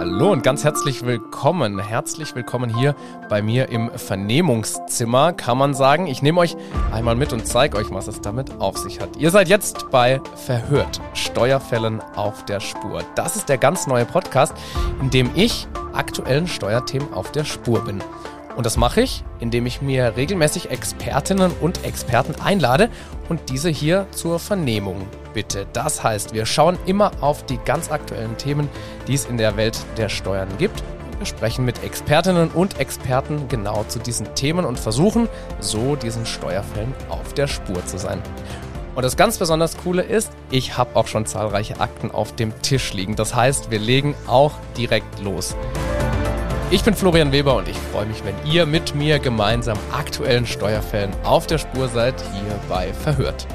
Hallo und ganz herzlich willkommen. Herzlich willkommen hier bei mir im Vernehmungszimmer, kann man sagen. Ich nehme euch einmal mit und zeige euch, was es damit auf sich hat. Ihr seid jetzt bei Verhört, Steuerfällen auf der Spur. Das ist der ganz neue Podcast, in dem ich aktuellen Steuerthemen auf der Spur bin. Und das mache ich, indem ich mir regelmäßig Expertinnen und Experten einlade und diese hier zur Vernehmung bitte. Das heißt, wir schauen immer auf die ganz aktuellen Themen, die es in der Welt der Steuern gibt. Wir sprechen mit Expertinnen und Experten genau zu diesen Themen und versuchen so diesen Steuerfällen auf der Spur zu sein. Und das ganz besonders Coole ist, ich habe auch schon zahlreiche Akten auf dem Tisch liegen. Das heißt, wir legen auch direkt los. Ich bin Florian Weber und ich freue mich, wenn ihr mit mir gemeinsam aktuellen Steuerfällen auf der Spur seid, hier bei Verhört.